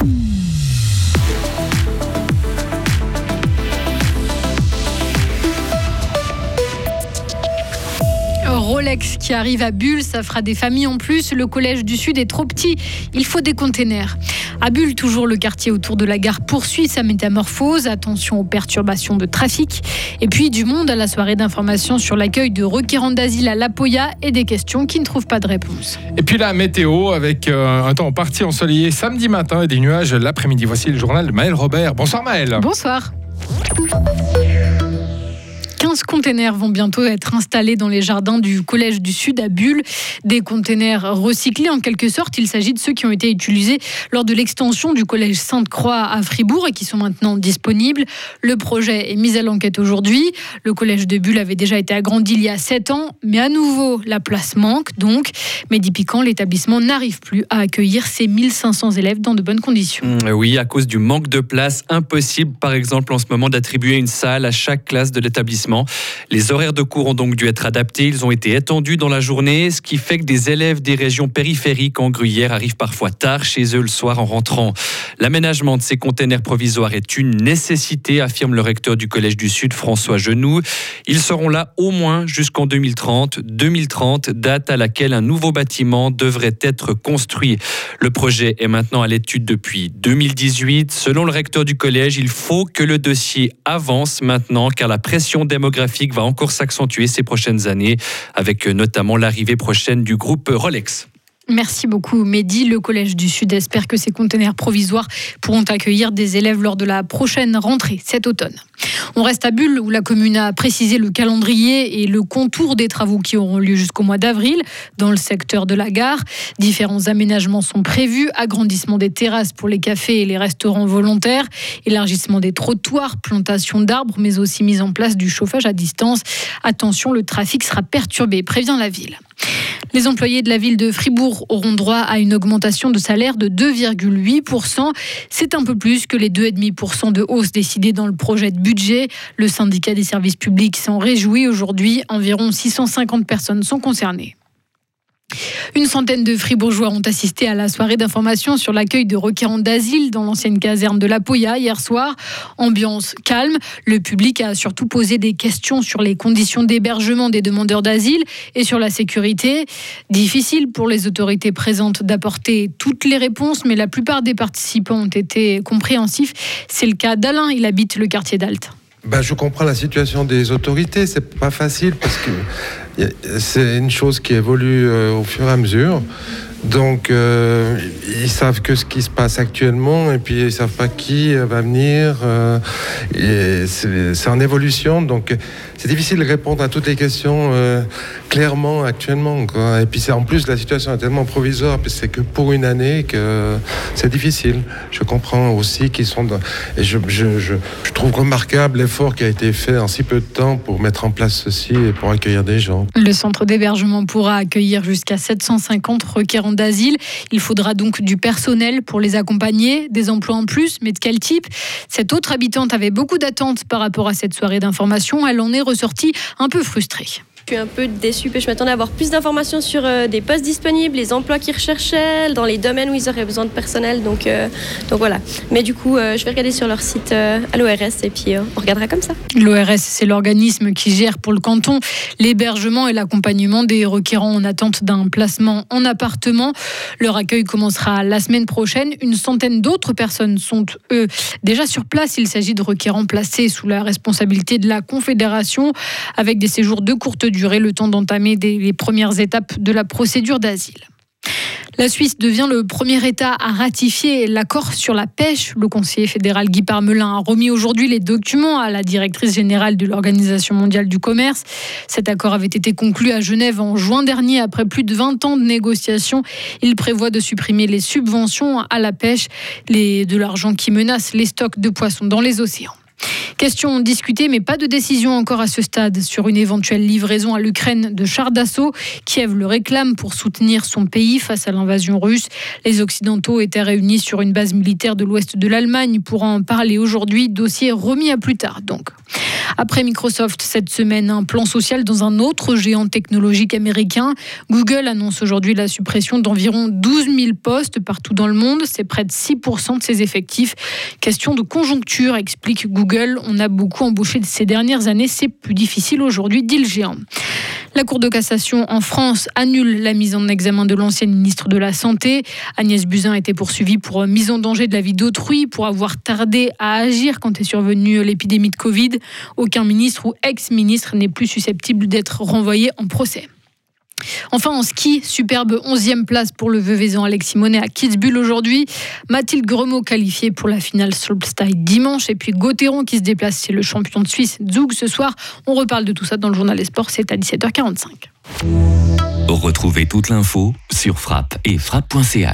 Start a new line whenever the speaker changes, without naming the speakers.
Mm. Qui arrive à Bulle, ça fera des familles en plus. Le collège du Sud est trop petit, il faut des containers. À Bulle, toujours le quartier autour de la gare poursuit sa métamorphose. Attention aux perturbations de trafic. Et puis du monde à la soirée d'information sur l'accueil de requérants d'asile à La Poya et des questions qui ne trouvent pas de réponse.
Et puis la météo avec euh, un temps parti ensoleillé samedi matin et des nuages l'après-midi. Voici le journal de Maël Robert. Bonsoir Maël.
Bonsoir. 15 containers vont bientôt être installés dans les jardins du Collège du Sud à Bulle. Des containers recyclés en quelque sorte. Il s'agit de ceux qui ont été utilisés lors de l'extension du Collège Sainte-Croix à Fribourg et qui sont maintenant disponibles. Le projet est mis à l'enquête aujourd'hui. Le Collège de Bulle avait déjà été agrandi il y a 7 ans, mais à nouveau, la place manque. Donc, Mehdi Piquant, l'établissement n'arrive plus à accueillir ses 1500 élèves dans de bonnes conditions?
Mmh, oui, à cause du manque de place, impossible par exemple en ce moment d'attribuer une salle à chaque classe de l'établissement. Les horaires de cours ont donc dû être adaptés. Ils ont été étendus dans la journée, ce qui fait que des élèves des régions périphériques en Gruyère arrivent parfois tard chez eux le soir en rentrant. L'aménagement de ces containers provisoires est une nécessité, affirme le recteur du Collège du Sud, François Genoux. Ils seront là au moins jusqu'en 2030. 2030, date à laquelle un nouveau bâtiment devrait être construit. Le projet est maintenant à l'étude depuis 2018. Selon le recteur du collège, il faut que le dossier avance maintenant car la pression des va encore s'accentuer ces prochaines années, avec notamment l'arrivée prochaine du groupe Rolex.
Merci beaucoup, Mehdi. Le Collège du Sud espère que ces conteneurs provisoires pourront accueillir des élèves lors de la prochaine rentrée cet automne. On reste à Bulle, où la commune a précisé le calendrier et le contour des travaux qui auront lieu jusqu'au mois d'avril dans le secteur de la gare. Différents aménagements sont prévus agrandissement des terrasses pour les cafés et les restaurants volontaires, élargissement des trottoirs, plantation d'arbres, mais aussi mise en place du chauffage à distance. Attention, le trafic sera perturbé, prévient la ville. Les employés de la ville de Fribourg auront droit à une augmentation de salaire de 2,8%. C'est un peu plus que les 2,5% de hausse décidée dans le projet de budget. Le syndicat des services publics s'en réjouit aujourd'hui. Environ 650 personnes sont concernées. Une centaine de Fribourgeois ont assisté à la soirée d'information sur l'accueil de requérants d'asile dans l'ancienne caserne de la Poya hier soir. Ambiance calme. Le public a surtout posé des questions sur les conditions d'hébergement des demandeurs d'asile et sur la sécurité. Difficile pour les autorités présentes d'apporter toutes les réponses, mais la plupart des participants ont été compréhensifs. C'est le cas d'Alain, il habite le quartier d'Alte.
Ben, je comprends la situation des autorités, c'est pas facile parce que c'est une chose qui évolue euh, au fur et à mesure. Donc, euh, ils savent que ce qui se passe actuellement, et puis ils savent pas qui euh, va venir. c'est en évolution, donc c'est difficile de répondre à toutes les questions clairement actuellement. Et puis c'est en plus la situation est tellement provisoire, puis c'est que pour une année que c'est difficile. Je comprends aussi qu'ils sont dans... et je, je, je, je, trouve remarquable l'effort qui a été fait en si peu de temps pour mettre en place ceci et pour accueillir des gens.
Le centre d'hébergement pourra accueillir jusqu'à 750 requérants Il faudra donc du personnel pour les accompagner, des emplois en plus, mais de quel type? Cette autre habitante avait beaucoup d'attentes par rapport à cette soirée d'information. Elle en est ressortie un peu frustrée.
Suis un peu déçue, je m'attendais à avoir plus d'informations sur euh, des postes disponibles, les emplois qu'ils recherchaient, dans les domaines où ils auraient besoin de personnel. Donc, euh, donc voilà. Mais du coup, euh, je vais regarder sur leur site à l'ORS et puis on regardera comme ça.
L'ORS, c'est l'organisme qui gère pour le canton l'hébergement et l'accompagnement des requérants en attente d'un placement en appartement. Leur accueil commencera la semaine prochaine. Une centaine d'autres personnes sont, eux, déjà sur place. Il s'agit de requérants placés sous la responsabilité de la Confédération avec des séjours de courte durée durer le temps d'entamer les premières étapes de la procédure d'asile. La Suisse devient le premier État à ratifier l'accord sur la pêche. Le conseiller fédéral Guy Parmelin a remis aujourd'hui les documents à la directrice générale de l'Organisation mondiale du commerce. Cet accord avait été conclu à Genève en juin dernier après plus de 20 ans de négociations. Il prévoit de supprimer les subventions à la pêche, de l'argent qui menace les stocks de poissons dans les océans. Question discutée, mais pas de décision encore à ce stade sur une éventuelle livraison à l'Ukraine de chars d'assaut. Kiev le réclame pour soutenir son pays face à l'invasion russe. Les Occidentaux étaient réunis sur une base militaire de l'ouest de l'Allemagne pour en parler aujourd'hui. Dossier remis à plus tard donc. Après Microsoft, cette semaine, un plan social dans un autre géant technologique américain. Google annonce aujourd'hui la suppression d'environ 12 000 postes partout dans le monde. C'est près de 6% de ses effectifs. Question de conjoncture, explique Google. On a beaucoup embauché ces dernières années. C'est plus difficile aujourd'hui, dit le géant. La Cour de cassation en France annule la mise en examen de l'ancienne ministre de la Santé. Agnès Buzyn a été poursuivie pour mise en danger de la vie d'autrui, pour avoir tardé à agir quand est survenue l'épidémie de Covid. Aucun ministre ou ex-ministre n'est plus susceptible d'être renvoyé en procès. Enfin, en ski, superbe 11e place pour le Veuvezan Alexis Monet à Kitzbühel aujourd'hui. Mathilde Gremaud qualifiée pour la finale slopestyle dimanche. Et puis Gauthieron qui se déplace chez le champion de Suisse Zug ce soir. On reparle de tout ça dans le journal des sports. C'est à 17h45.
Retrouvez toute l'info sur frappe et frappe.ch.